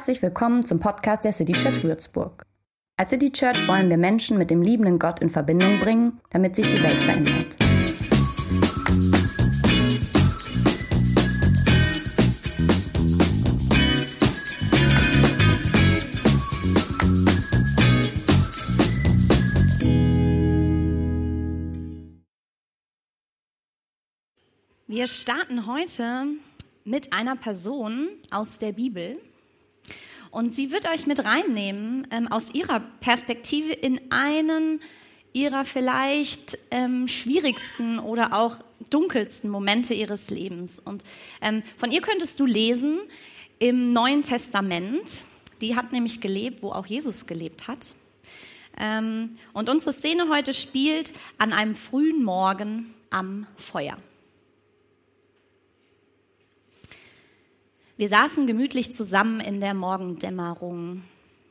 Herzlich willkommen zum Podcast der City Church Würzburg. Als City Church wollen wir Menschen mit dem liebenden Gott in Verbindung bringen, damit sich die Welt verändert. Wir starten heute mit einer Person aus der Bibel. Und sie wird euch mit reinnehmen ähm, aus ihrer Perspektive in einen ihrer vielleicht ähm, schwierigsten oder auch dunkelsten Momente ihres Lebens. Und ähm, von ihr könntest du lesen im Neuen Testament. Die hat nämlich gelebt, wo auch Jesus gelebt hat. Ähm, und unsere Szene heute spielt an einem frühen Morgen am Feuer. Wir saßen gemütlich zusammen in der Morgendämmerung.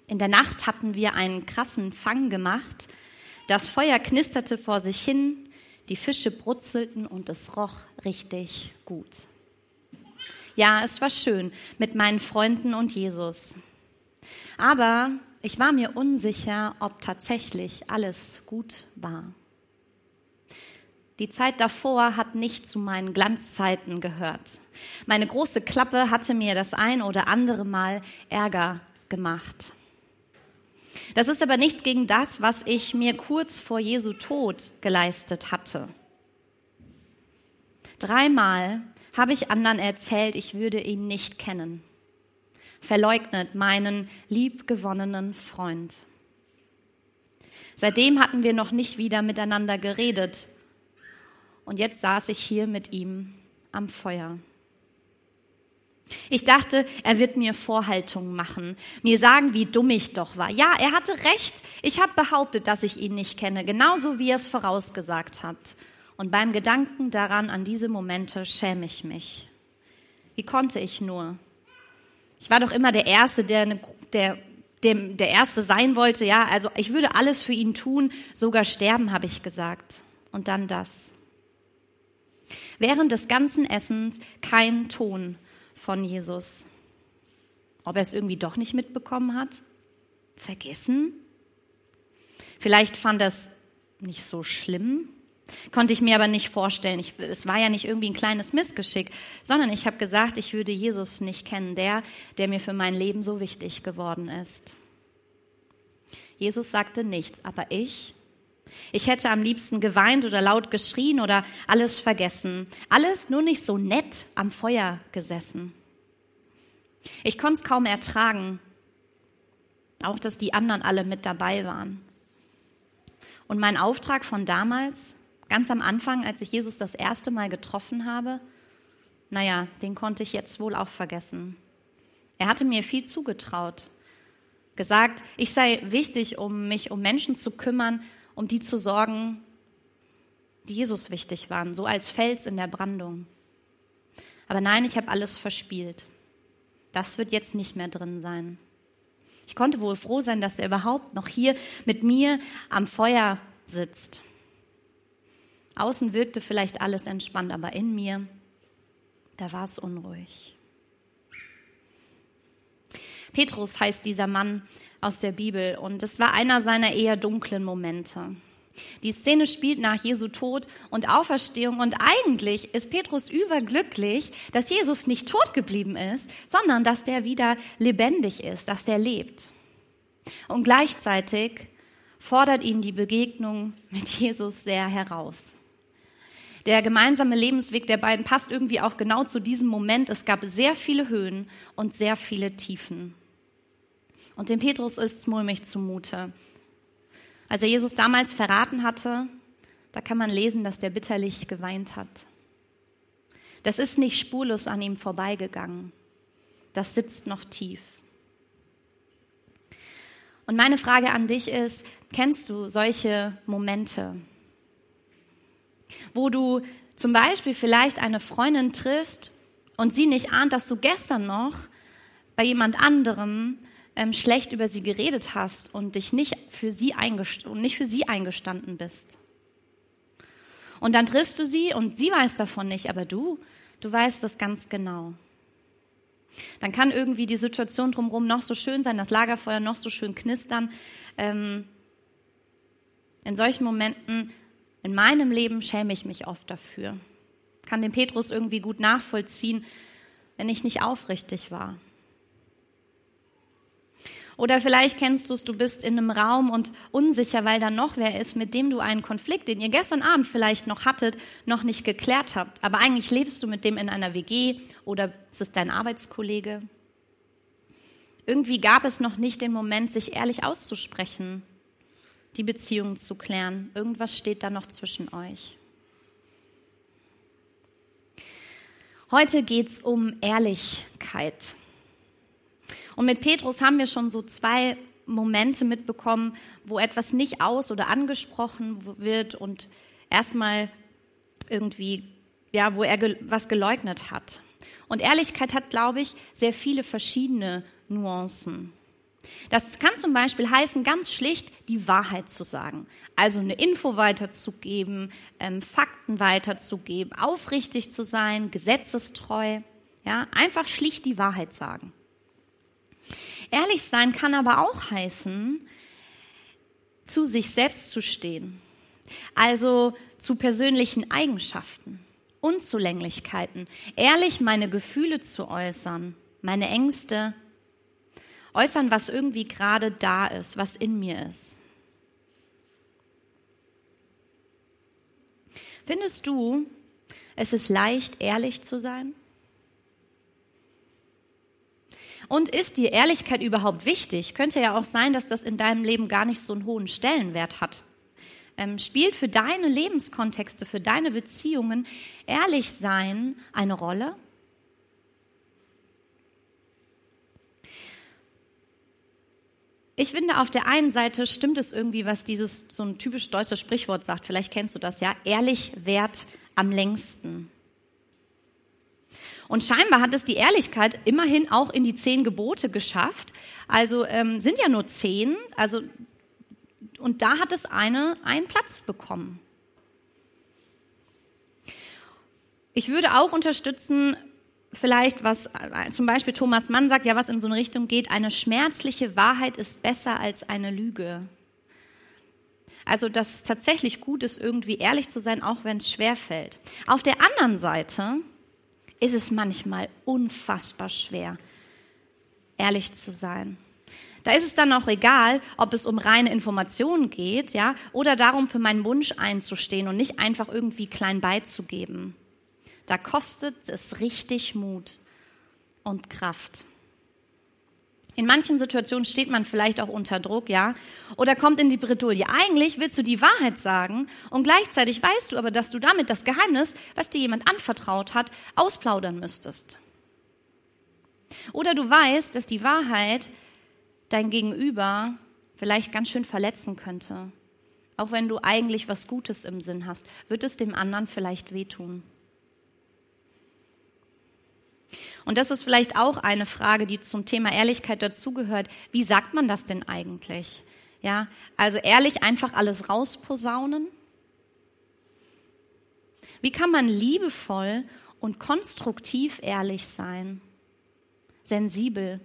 In der Nacht hatten wir einen krassen Fang gemacht. Das Feuer knisterte vor sich hin, die Fische brutzelten und es roch richtig gut. Ja, es war schön mit meinen Freunden und Jesus. Aber ich war mir unsicher, ob tatsächlich alles gut war. Die Zeit davor hat nicht zu meinen Glanzzeiten gehört. Meine große Klappe hatte mir das ein oder andere Mal Ärger gemacht. Das ist aber nichts gegen das, was ich mir kurz vor Jesu Tod geleistet hatte. Dreimal habe ich anderen erzählt, ich würde ihn nicht kennen. Verleugnet meinen liebgewonnenen Freund. Seitdem hatten wir noch nicht wieder miteinander geredet, und jetzt saß ich hier mit ihm am Feuer. Ich dachte, er wird mir Vorhaltungen machen, mir sagen, wie dumm ich doch war. Ja, er hatte recht. Ich habe behauptet, dass ich ihn nicht kenne, genauso wie er es vorausgesagt hat. Und beim Gedanken daran, an diese Momente, schäme ich mich. Wie konnte ich nur? Ich war doch immer der Erste, der, eine, der, der, der Erste sein wollte. Ja, also ich würde alles für ihn tun, sogar sterben, habe ich gesagt. Und dann das. Während des ganzen Essens kein Ton von Jesus. Ob er es irgendwie doch nicht mitbekommen hat? Vergessen? Vielleicht fand er es nicht so schlimm, konnte ich mir aber nicht vorstellen. Ich, es war ja nicht irgendwie ein kleines Missgeschick, sondern ich habe gesagt, ich würde Jesus nicht kennen, der, der mir für mein Leben so wichtig geworden ist. Jesus sagte nichts, aber ich ich hätte am liebsten geweint oder laut geschrien oder alles vergessen. Alles nur nicht so nett am Feuer gesessen. Ich konnte es kaum ertragen. Auch, dass die anderen alle mit dabei waren. Und mein Auftrag von damals, ganz am Anfang, als ich Jesus das erste Mal getroffen habe, naja, den konnte ich jetzt wohl auch vergessen. Er hatte mir viel zugetraut, gesagt, ich sei wichtig, um mich um Menschen zu kümmern um die zu sorgen, die Jesus wichtig waren, so als Fels in der Brandung. Aber nein, ich habe alles verspielt. Das wird jetzt nicht mehr drin sein. Ich konnte wohl froh sein, dass er überhaupt noch hier mit mir am Feuer sitzt. Außen wirkte vielleicht alles entspannt, aber in mir, da war es unruhig. Petrus heißt dieser Mann aus der Bibel und es war einer seiner eher dunklen Momente. Die Szene spielt nach Jesu Tod und Auferstehung und eigentlich ist Petrus überglücklich, dass Jesus nicht tot geblieben ist, sondern dass der wieder lebendig ist, dass der lebt. Und gleichzeitig fordert ihn die Begegnung mit Jesus sehr heraus. Der gemeinsame Lebensweg der beiden passt irgendwie auch genau zu diesem Moment. Es gab sehr viele Höhen und sehr viele Tiefen. Und dem Petrus ist mulmig zumute. Als er Jesus damals verraten hatte, da kann man lesen, dass der bitterlich geweint hat. Das ist nicht spurlos an ihm vorbeigegangen. Das sitzt noch tief. Und meine Frage an dich ist, kennst du solche Momente, wo du zum Beispiel vielleicht eine Freundin triffst und sie nicht ahnt, dass du gestern noch bei jemand anderem ähm, schlecht über sie geredet hast und dich nicht für sie und nicht für sie eingestanden bist. Und dann triffst du sie und sie weiß davon nicht, aber du, du weißt das ganz genau. Dann kann irgendwie die Situation drumherum noch so schön sein, das Lagerfeuer noch so schön knistern. Ähm, in solchen Momenten in meinem Leben schäme ich mich oft dafür. Kann den Petrus irgendwie gut nachvollziehen, wenn ich nicht aufrichtig war. Oder vielleicht kennst du es, du bist in einem Raum und unsicher, weil da noch wer ist, mit dem du einen Konflikt, den ihr gestern Abend vielleicht noch hattet, noch nicht geklärt habt. Aber eigentlich lebst du mit dem in einer WG oder es ist dein Arbeitskollege. Irgendwie gab es noch nicht den Moment, sich ehrlich auszusprechen, die Beziehung zu klären. Irgendwas steht da noch zwischen euch. Heute geht es um Ehrlichkeit. Und mit Petrus haben wir schon so zwei Momente mitbekommen, wo etwas nicht aus- oder angesprochen wird und erstmal irgendwie, ja, wo er was geleugnet hat. Und Ehrlichkeit hat, glaube ich, sehr viele verschiedene Nuancen. Das kann zum Beispiel heißen, ganz schlicht die Wahrheit zu sagen. Also eine Info weiterzugeben, ähm, Fakten weiterzugeben, aufrichtig zu sein, gesetzestreu. Ja, einfach schlicht die Wahrheit sagen. Ehrlich sein kann aber auch heißen, zu sich selbst zu stehen. Also zu persönlichen Eigenschaften, Unzulänglichkeiten, ehrlich meine Gefühle zu äußern, meine Ängste, äußern, was irgendwie gerade da ist, was in mir ist. Findest du, es ist leicht, ehrlich zu sein? Und ist dir Ehrlichkeit überhaupt wichtig? Könnte ja auch sein, dass das in deinem Leben gar nicht so einen hohen Stellenwert hat. Ähm, spielt für deine Lebenskontexte, für deine Beziehungen ehrlich sein eine Rolle? Ich finde, auf der einen Seite stimmt es irgendwie, was dieses so ein typisch deutsches Sprichwort sagt. Vielleicht kennst du das ja. Ehrlich wert am längsten. Und scheinbar hat es die Ehrlichkeit immerhin auch in die zehn Gebote geschafft. Also ähm, sind ja nur zehn. Also und da hat es eine einen Platz bekommen. Ich würde auch unterstützen, vielleicht was äh, zum Beispiel Thomas Mann sagt, ja, was in so eine Richtung geht, eine schmerzliche Wahrheit ist besser als eine Lüge. Also, dass es tatsächlich gut ist, irgendwie ehrlich zu sein, auch wenn es schwer fällt. Auf der anderen Seite ist es manchmal unfassbar schwer, ehrlich zu sein. Da ist es dann auch egal, ob es um reine Informationen geht, ja, oder darum, für meinen Wunsch einzustehen und nicht einfach irgendwie klein beizugeben. Da kostet es richtig Mut und Kraft. In manchen Situationen steht man vielleicht auch unter Druck, ja, oder kommt in die Bredouille. Eigentlich willst du die Wahrheit sagen und gleichzeitig weißt du aber, dass du damit das Geheimnis, was dir jemand anvertraut hat, ausplaudern müsstest. Oder du weißt, dass die Wahrheit dein Gegenüber vielleicht ganz schön verletzen könnte. Auch wenn du eigentlich was Gutes im Sinn hast, wird es dem anderen vielleicht wehtun. Und das ist vielleicht auch eine Frage, die zum Thema Ehrlichkeit dazugehört. Wie sagt man das denn eigentlich? Ja, also ehrlich einfach alles rausposaunen? Wie kann man liebevoll und konstruktiv ehrlich sein? Sensibel.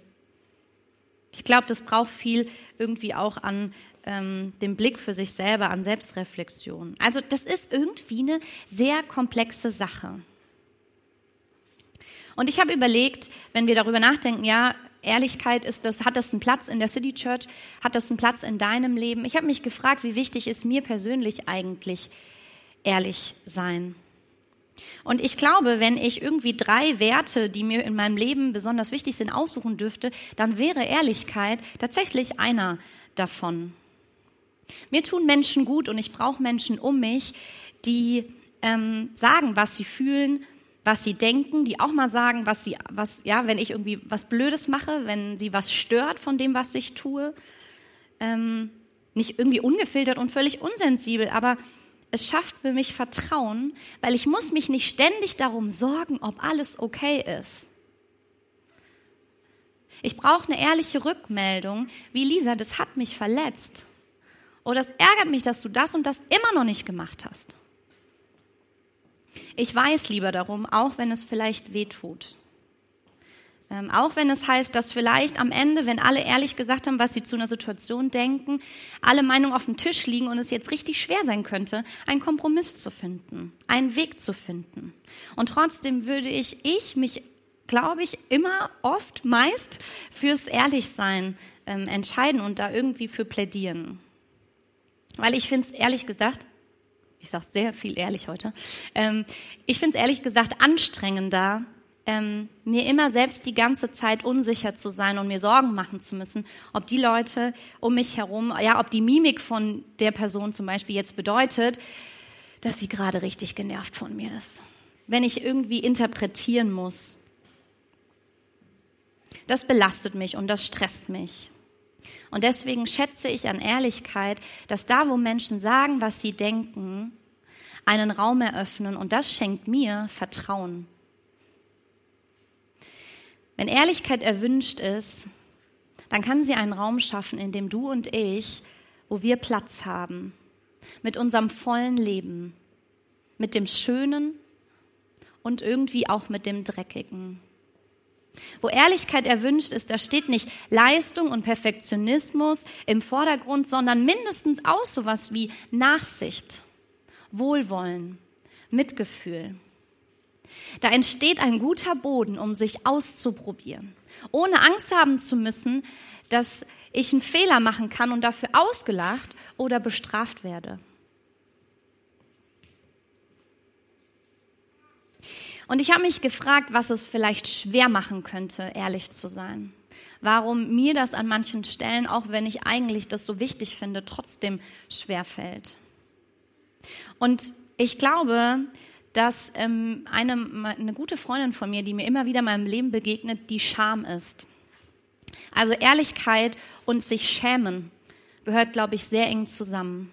Ich glaube, das braucht viel irgendwie auch an ähm, dem Blick für sich selber, an Selbstreflexion. Also das ist irgendwie eine sehr komplexe Sache. Und ich habe überlegt, wenn wir darüber nachdenken, ja, Ehrlichkeit ist das, hat das einen Platz in der City Church, hat das einen Platz in deinem Leben? Ich habe mich gefragt, wie wichtig ist mir persönlich eigentlich ehrlich sein? Und ich glaube, wenn ich irgendwie drei Werte, die mir in meinem Leben besonders wichtig sind, aussuchen dürfte, dann wäre Ehrlichkeit tatsächlich einer davon. Mir tun Menschen gut und ich brauche Menschen um mich, die ähm, sagen, was sie fühlen, was sie denken, die auch mal sagen, was sie, was, ja, wenn ich irgendwie was Blödes mache, wenn sie was stört von dem, was ich tue. Ähm, nicht irgendwie ungefiltert und völlig unsensibel, aber es schafft für mich Vertrauen, weil ich muss mich nicht ständig darum sorgen, ob alles okay ist. Ich brauche eine ehrliche Rückmeldung, wie Lisa, das hat mich verletzt. Oder es ärgert mich, dass du das und das immer noch nicht gemacht hast. Ich weiß lieber darum, auch wenn es vielleicht weh tut. Ähm, auch wenn es heißt, dass vielleicht am Ende, wenn alle ehrlich gesagt haben, was sie zu einer Situation denken, alle Meinungen auf dem Tisch liegen und es jetzt richtig schwer sein könnte, einen Kompromiss zu finden, einen Weg zu finden. Und trotzdem würde ich, ich mich, glaube ich, immer oft meist fürs Ehrlichsein ähm, entscheiden und da irgendwie für plädieren. Weil ich finde es ehrlich gesagt, ich sage sehr viel ehrlich heute, ähm, ich finde es ehrlich gesagt anstrengender, ähm, mir immer selbst die ganze Zeit unsicher zu sein und mir Sorgen machen zu müssen, ob die Leute um mich herum, ja, ob die Mimik von der Person zum Beispiel jetzt bedeutet, dass sie gerade richtig genervt von mir ist. Wenn ich irgendwie interpretieren muss. Das belastet mich und das stresst mich. Und deswegen schätze ich an Ehrlichkeit, dass da, wo Menschen sagen, was sie denken, einen Raum eröffnen und das schenkt mir Vertrauen. Wenn Ehrlichkeit erwünscht ist, dann kann sie einen Raum schaffen, in dem du und ich, wo wir Platz haben, mit unserem vollen Leben, mit dem Schönen und irgendwie auch mit dem Dreckigen. Wo Ehrlichkeit erwünscht ist, da steht nicht Leistung und Perfektionismus im Vordergrund, sondern mindestens auch sowas wie Nachsicht, Wohlwollen, Mitgefühl. Da entsteht ein guter Boden, um sich auszuprobieren, ohne Angst haben zu müssen, dass ich einen Fehler machen kann und dafür ausgelacht oder bestraft werde. Und ich habe mich gefragt, was es vielleicht schwer machen könnte, ehrlich zu sein. Warum mir das an manchen Stellen, auch wenn ich eigentlich das so wichtig finde, trotzdem schwer fällt. Und ich glaube, dass ähm, eine, eine gute Freundin von mir, die mir immer wieder in meinem Leben begegnet, die Scham ist. Also Ehrlichkeit und sich schämen gehört, glaube ich, sehr eng zusammen.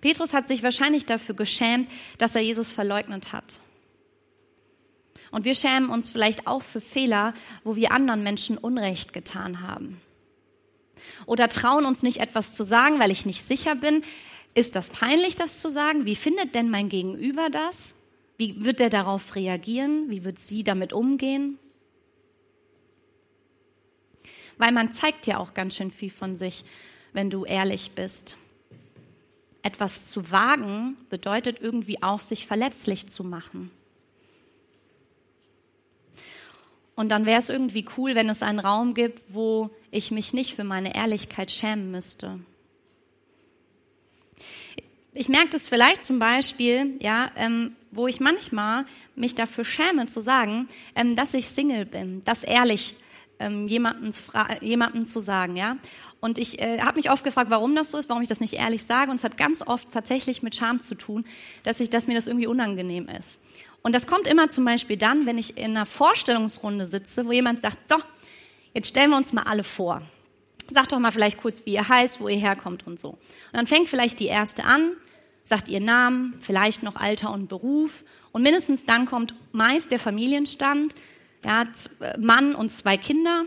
Petrus hat sich wahrscheinlich dafür geschämt, dass er Jesus verleugnet hat. Und wir schämen uns vielleicht auch für Fehler, wo wir anderen Menschen Unrecht getan haben. Oder trauen uns nicht etwas zu sagen, weil ich nicht sicher bin, ist das peinlich, das zu sagen? Wie findet denn mein Gegenüber das? Wie wird er darauf reagieren? Wie wird sie damit umgehen? Weil man zeigt ja auch ganz schön viel von sich, wenn du ehrlich bist. Etwas zu wagen bedeutet irgendwie auch, sich verletzlich zu machen. Und dann wäre es irgendwie cool, wenn es einen Raum gibt, wo ich mich nicht für meine Ehrlichkeit schämen müsste. Ich merke das vielleicht zum Beispiel, ja, ähm, wo ich manchmal mich dafür schäme zu sagen, ähm, dass ich Single bin, das ehrlich ähm, jemandem, jemandem zu sagen, ja. Und ich äh, habe mich oft gefragt, warum das so ist, warum ich das nicht ehrlich sage. Und es hat ganz oft tatsächlich mit Scham zu tun, dass ich, dass mir das irgendwie unangenehm ist. Und das kommt immer zum Beispiel dann, wenn ich in einer Vorstellungsrunde sitze, wo jemand sagt, so, jetzt stellen wir uns mal alle vor. Sagt doch mal vielleicht kurz, wie ihr heißt, wo ihr herkommt und so. Und dann fängt vielleicht die erste an sagt ihr Namen, vielleicht noch Alter und Beruf. Und mindestens dann kommt meist der Familienstand, ja, äh, Mann und zwei Kinder.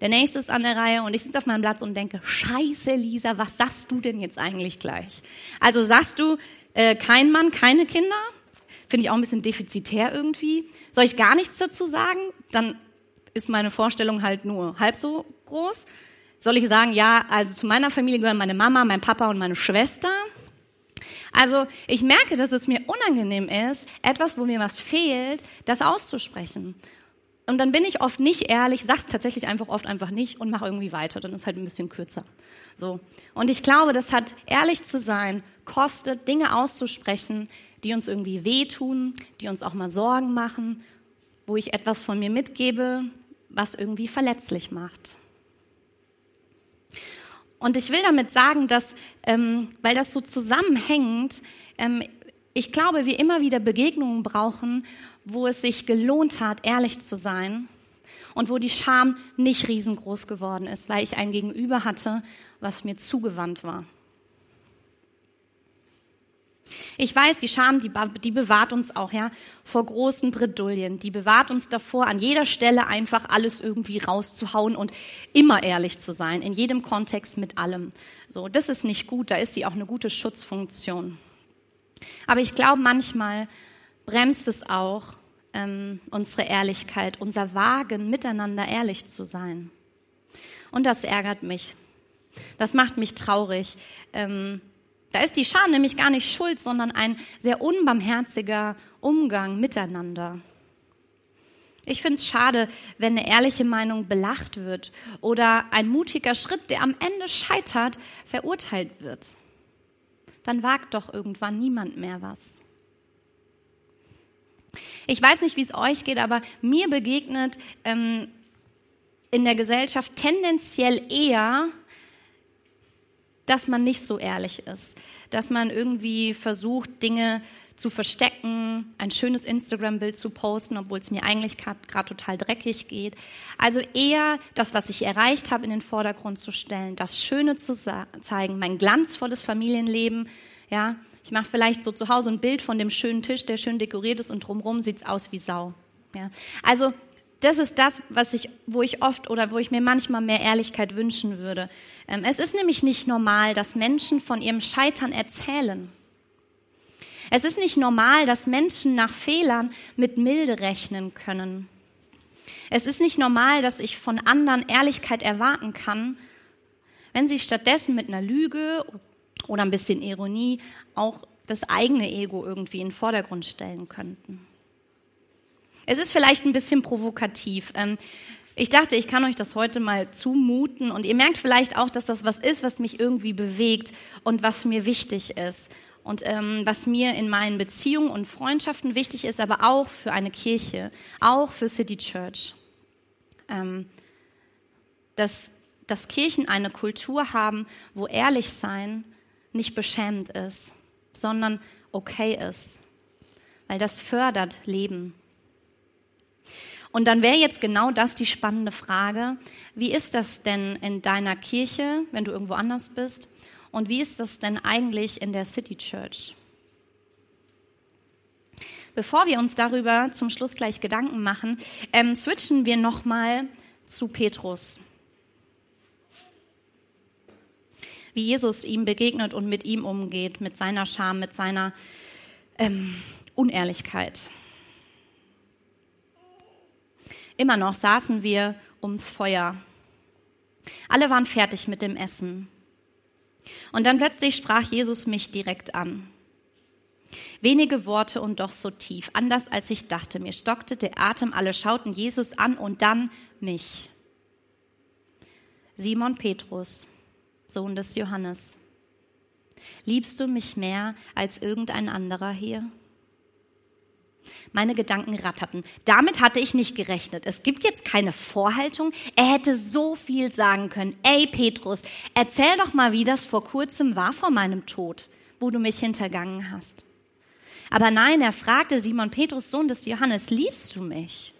Der nächste ist an der Reihe und ich sitze auf meinem Platz und denke, scheiße Lisa, was sagst du denn jetzt eigentlich gleich? Also sagst du, äh, kein Mann, keine Kinder? Finde ich auch ein bisschen defizitär irgendwie. Soll ich gar nichts dazu sagen? Dann ist meine Vorstellung halt nur halb so groß. Soll ich sagen, ja, also zu meiner Familie gehören meine Mama, mein Papa und meine Schwester? Also ich merke, dass es mir unangenehm ist, etwas, wo mir was fehlt, das auszusprechen. Und dann bin ich oft nicht ehrlich, sag's tatsächlich einfach oft einfach nicht und mache irgendwie weiter. Dann ist halt ein bisschen kürzer. So. Und ich glaube, das hat ehrlich zu sein, kostet, Dinge auszusprechen, die uns irgendwie wehtun, die uns auch mal Sorgen machen, wo ich etwas von mir mitgebe, was irgendwie verletzlich macht. Und ich will damit sagen, dass, ähm, weil das so zusammenhängt, ähm, ich glaube, wir immer wieder Begegnungen brauchen, wo es sich gelohnt hat, ehrlich zu sein und wo die Scham nicht riesengroß geworden ist, weil ich ein Gegenüber hatte, was mir zugewandt war. Ich weiß, die Scham, die, die bewahrt uns auch ja vor großen Bredouillen. Die bewahrt uns davor, an jeder Stelle einfach alles irgendwie rauszuhauen und immer ehrlich zu sein, in jedem Kontext mit allem. So, das ist nicht gut. Da ist sie auch eine gute Schutzfunktion. Aber ich glaube, manchmal bremst es auch, ähm, unsere Ehrlichkeit, unser Wagen, miteinander ehrlich zu sein. Und das ärgert mich. Das macht mich traurig. Ähm, da ist die Scham nämlich gar nicht schuld, sondern ein sehr unbarmherziger Umgang miteinander. Ich finde es schade, wenn eine ehrliche Meinung belacht wird oder ein mutiger Schritt, der am Ende scheitert, verurteilt wird. Dann wagt doch irgendwann niemand mehr was. Ich weiß nicht, wie es euch geht, aber mir begegnet ähm, in der Gesellschaft tendenziell eher, dass man nicht so ehrlich ist, dass man irgendwie versucht, Dinge zu verstecken, ein schönes Instagram-Bild zu posten, obwohl es mir eigentlich gerade total dreckig geht. Also eher das, was ich erreicht habe, in den Vordergrund zu stellen, das Schöne zu zeigen, mein glanzvolles Familienleben. Ja, ich mache vielleicht so zu Hause ein Bild von dem schönen Tisch, der schön dekoriert ist und drumherum sieht es aus wie Sau. Ja, also das ist das, was ich, wo ich oft oder wo ich mir manchmal mehr Ehrlichkeit wünschen würde. Ähm, es ist nämlich nicht normal, dass Menschen von ihrem Scheitern erzählen. Es ist nicht normal, dass Menschen nach Fehlern mit Milde rechnen können. Es ist nicht normal, dass ich von anderen Ehrlichkeit erwarten kann, wenn sie stattdessen mit einer Lüge oder ein bisschen Ironie auch das eigene Ego irgendwie in den Vordergrund stellen könnten. Es ist vielleicht ein bisschen provokativ. Ähm, ich dachte, ich kann euch das heute mal zumuten und ihr merkt vielleicht auch, dass das was ist, was mich irgendwie bewegt und was mir wichtig ist und ähm, was mir in meinen Beziehungen und Freundschaften wichtig ist, aber auch für eine Kirche, auch für City Church. Ähm, dass, dass Kirchen eine Kultur haben, wo ehrlich sein nicht beschämend ist, sondern okay ist, weil das fördert Leben. Und dann wäre jetzt genau das die spannende Frage, wie ist das denn in deiner Kirche, wenn du irgendwo anders bist? Und wie ist das denn eigentlich in der City Church? Bevor wir uns darüber zum Schluss gleich Gedanken machen, ähm, switchen wir nochmal zu Petrus. Wie Jesus ihm begegnet und mit ihm umgeht, mit seiner Scham, mit seiner ähm, Unehrlichkeit. Immer noch saßen wir ums Feuer. Alle waren fertig mit dem Essen. Und dann plötzlich sprach Jesus mich direkt an. Wenige Worte und doch so tief, anders als ich dachte. Mir stockte der Atem, alle schauten Jesus an und dann mich. Simon Petrus, Sohn des Johannes, liebst du mich mehr als irgendein anderer hier? Meine Gedanken ratterten. Damit hatte ich nicht gerechnet. Es gibt jetzt keine Vorhaltung. Er hätte so viel sagen können. Ey, Petrus, erzähl doch mal, wie das vor kurzem war vor meinem Tod, wo du mich hintergangen hast. Aber nein, er fragte Simon Petrus, Sohn des Johannes, liebst du mich?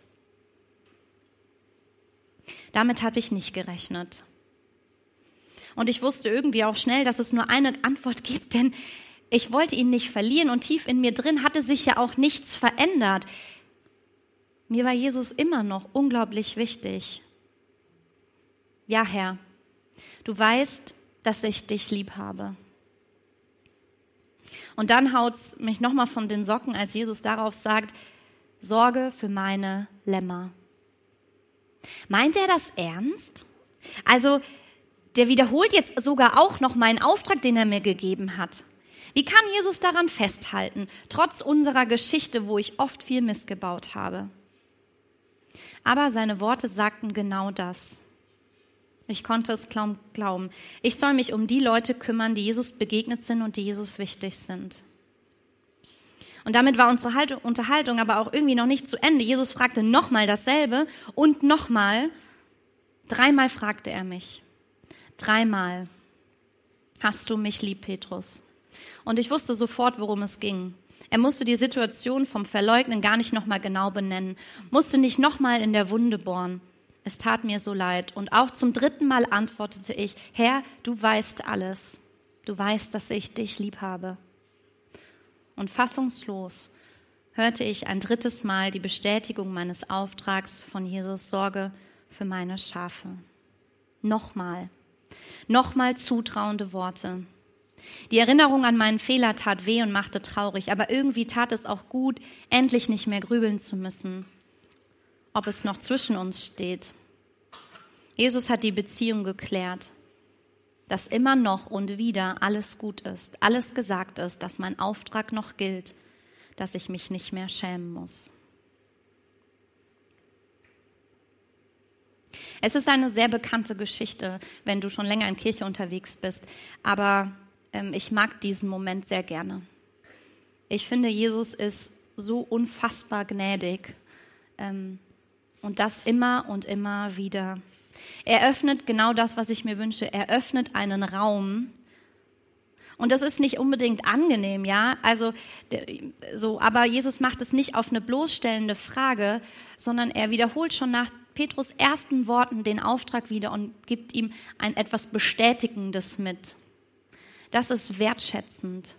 Damit habe ich nicht gerechnet. Und ich wusste irgendwie auch schnell, dass es nur eine Antwort gibt, denn ich wollte ihn nicht verlieren und tief in mir drin hatte sich ja auch nichts verändert. Mir war Jesus immer noch unglaublich wichtig. Ja, Herr, du weißt, dass ich dich lieb habe. Und dann haut's mich nochmal von den Socken, als Jesus darauf sagt, Sorge für meine Lämmer. Meint er das ernst? Also, der wiederholt jetzt sogar auch noch meinen Auftrag, den er mir gegeben hat. Wie kann Jesus daran festhalten, trotz unserer Geschichte, wo ich oft viel missgebaut habe? Aber seine Worte sagten genau das. Ich konnte es kaum glauben. Ich soll mich um die Leute kümmern, die Jesus begegnet sind und die Jesus wichtig sind. Und damit war unsere Unterhaltung aber auch irgendwie noch nicht zu Ende. Jesus fragte nochmal dasselbe und nochmal. Dreimal fragte er mich. Dreimal. Hast du mich lieb, Petrus? Und ich wusste sofort, worum es ging. Er musste die Situation vom Verleugnen gar nicht nochmal genau benennen, musste nicht nochmal in der Wunde bohren. Es tat mir so leid. Und auch zum dritten Mal antwortete ich, Herr, du weißt alles. Du weißt, dass ich dich lieb habe. Und fassungslos hörte ich ein drittes Mal die Bestätigung meines Auftrags von Jesus Sorge für meine Schafe. Nochmal, nochmal zutrauende Worte. Die Erinnerung an meinen Fehler tat weh und machte traurig, aber irgendwie tat es auch gut, endlich nicht mehr grübeln zu müssen, ob es noch zwischen uns steht. Jesus hat die Beziehung geklärt, dass immer noch und wieder alles gut ist, alles gesagt ist, dass mein Auftrag noch gilt, dass ich mich nicht mehr schämen muss. Es ist eine sehr bekannte Geschichte, wenn du schon länger in Kirche unterwegs bist, aber ich mag diesen Moment sehr gerne. Ich finde, Jesus ist so unfassbar gnädig ähm, und das immer und immer wieder. Er öffnet genau das, was ich mir wünsche. Er öffnet einen Raum, und das ist nicht unbedingt angenehm, ja. Also so, aber Jesus macht es nicht auf eine bloßstellende Frage, sondern er wiederholt schon nach Petrus ersten Worten den Auftrag wieder und gibt ihm ein etwas Bestätigendes mit. Das ist wertschätzend.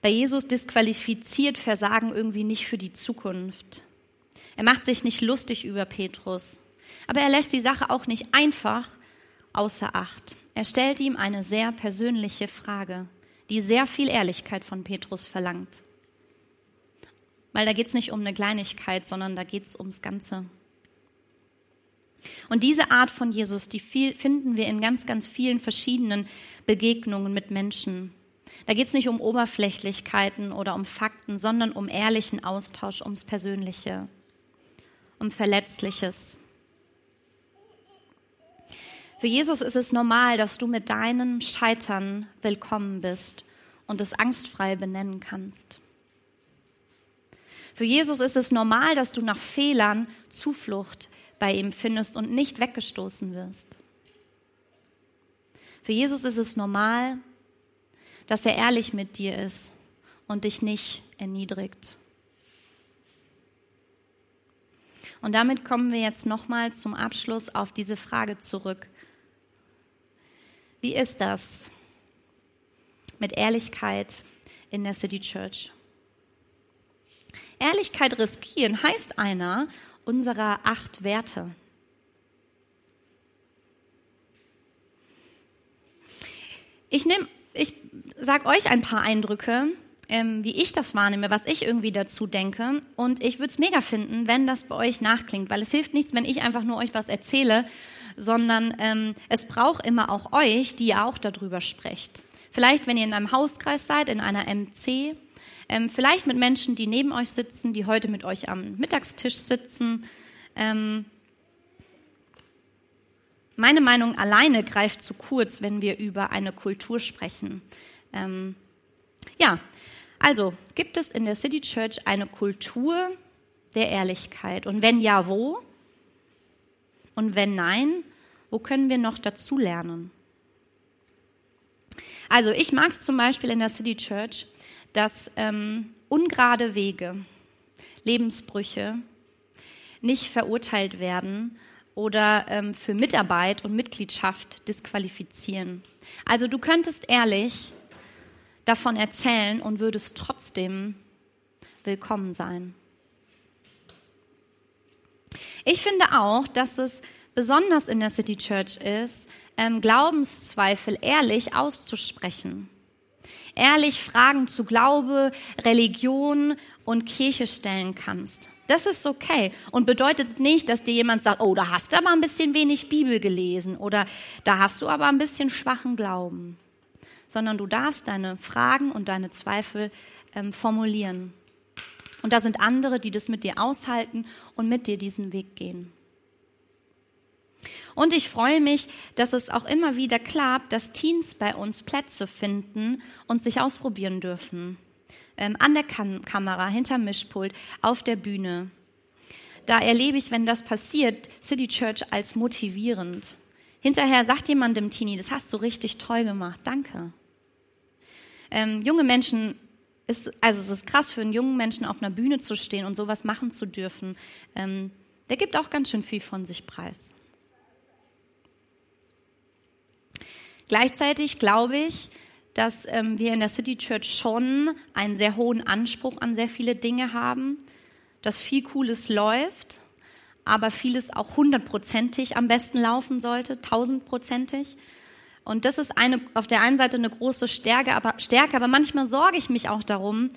Bei Jesus disqualifiziert Versagen irgendwie nicht für die Zukunft. Er macht sich nicht lustig über Petrus, aber er lässt die Sache auch nicht einfach außer Acht. Er stellt ihm eine sehr persönliche Frage, die sehr viel Ehrlichkeit von Petrus verlangt. Weil da geht es nicht um eine Kleinigkeit, sondern da geht es ums Ganze. Und diese Art von Jesus, die viel, finden wir in ganz, ganz vielen verschiedenen Begegnungen mit Menschen. Da geht es nicht um Oberflächlichkeiten oder um Fakten, sondern um ehrlichen Austausch, ums Persönliche, um Verletzliches. Für Jesus ist es normal, dass du mit deinem Scheitern willkommen bist und es angstfrei benennen kannst. Für Jesus ist es normal, dass du nach Fehlern Zuflucht bei ihm findest und nicht weggestoßen wirst. Für Jesus ist es normal, dass er ehrlich mit dir ist und dich nicht erniedrigt. Und damit kommen wir jetzt nochmal zum Abschluss auf diese Frage zurück. Wie ist das mit Ehrlichkeit in der City Church? Ehrlichkeit riskieren heißt einer, unserer acht Werte. Ich nehme, ich sage euch ein paar Eindrücke, ähm, wie ich das wahrnehme, was ich irgendwie dazu denke. Und ich würde es mega finden, wenn das bei euch nachklingt, weil es hilft nichts, wenn ich einfach nur euch was erzähle, sondern ähm, es braucht immer auch euch, die ihr auch darüber sprecht. Vielleicht, wenn ihr in einem Hauskreis seid, in einer MC, ähm, vielleicht mit Menschen, die neben euch sitzen, die heute mit euch am Mittagstisch sitzen. Ähm, meine Meinung alleine greift zu kurz, wenn wir über eine Kultur sprechen. Ähm, ja, also gibt es in der City Church eine Kultur der Ehrlichkeit? Und wenn ja, wo? Und wenn nein, wo können wir noch dazu lernen? Also ich mag es zum Beispiel in der City Church, dass ähm, ungerade Wege, Lebensbrüche nicht verurteilt werden oder ähm, für Mitarbeit und Mitgliedschaft disqualifizieren. Also du könntest ehrlich davon erzählen und würdest trotzdem willkommen sein. Ich finde auch, dass es besonders in der City Church ist, ähm, Glaubenszweifel ehrlich auszusprechen ehrlich Fragen zu Glaube, Religion und Kirche stellen kannst. Das ist okay und bedeutet nicht, dass dir jemand sagt, oh, da hast du aber ein bisschen wenig Bibel gelesen oder da hast du aber ein bisschen schwachen Glauben, sondern du darfst deine Fragen und deine Zweifel ähm, formulieren. Und da sind andere, die das mit dir aushalten und mit dir diesen Weg gehen. Und ich freue mich, dass es auch immer wieder klappt, dass Teens bei uns Plätze finden und sich ausprobieren dürfen. Ähm, an der Kam Kamera, hinterm Mischpult, auf der Bühne. Da erlebe ich, wenn das passiert, City Church als motivierend. Hinterher sagt jemand dem Teenie, das hast du richtig toll gemacht, danke. Ähm, junge Menschen ist, also es ist krass für einen jungen Menschen auf einer Bühne zu stehen und sowas machen zu dürfen. Ähm, der gibt auch ganz schön viel von sich preis. Gleichzeitig glaube ich, dass ähm, wir in der City Church schon einen sehr hohen Anspruch an sehr viele Dinge haben, dass viel Cooles läuft, aber vieles auch hundertprozentig am besten laufen sollte, tausendprozentig. Und das ist eine, auf der einen Seite eine große Stärke, aber, Stärke, aber manchmal sorge ich mich auch darum,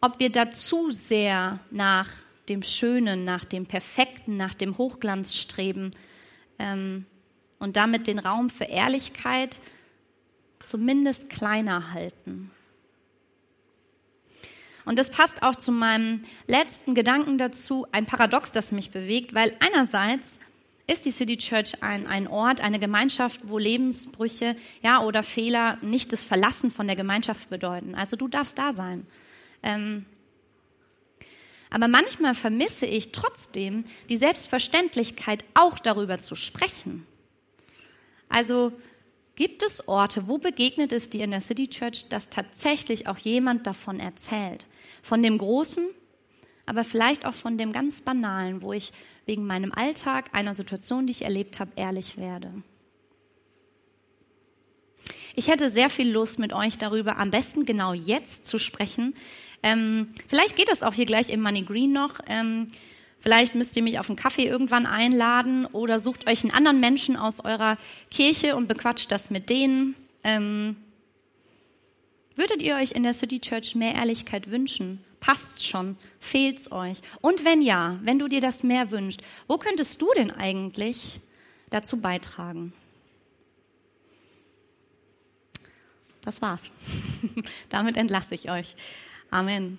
ob wir da zu sehr nach dem Schönen, nach dem Perfekten, nach dem Hochglanz streben ähm, und damit den Raum für Ehrlichkeit zumindest kleiner halten. Und das passt auch zu meinem letzten Gedanken dazu, ein Paradox, das mich bewegt, weil einerseits ist die City Church ein, ein Ort, eine Gemeinschaft, wo Lebensbrüche ja, oder Fehler nicht das Verlassen von der Gemeinschaft bedeuten. Also du darfst da sein. Ähm, aber manchmal vermisse ich trotzdem die Selbstverständlichkeit, auch darüber zu sprechen. Also gibt es Orte, wo begegnet es dir in der City Church, dass tatsächlich auch jemand davon erzählt? Von dem Großen, aber vielleicht auch von dem ganz Banalen, wo ich wegen meinem Alltag, einer Situation, die ich erlebt habe, ehrlich werde. Ich hätte sehr viel Lust, mit euch darüber am besten genau jetzt zu sprechen. Ähm, vielleicht geht das auch hier gleich im Money Green noch. Ähm, vielleicht müsst ihr mich auf einen Kaffee irgendwann einladen oder sucht euch einen anderen Menschen aus eurer Kirche und bequatscht das mit denen. Ähm, würdet ihr euch in der City Church mehr Ehrlichkeit wünschen? Passt schon? Fehlt's euch? Und wenn ja, wenn du dir das mehr wünschst, wo könntest du denn eigentlich dazu beitragen? Das war's. Damit entlasse ich euch. Amen.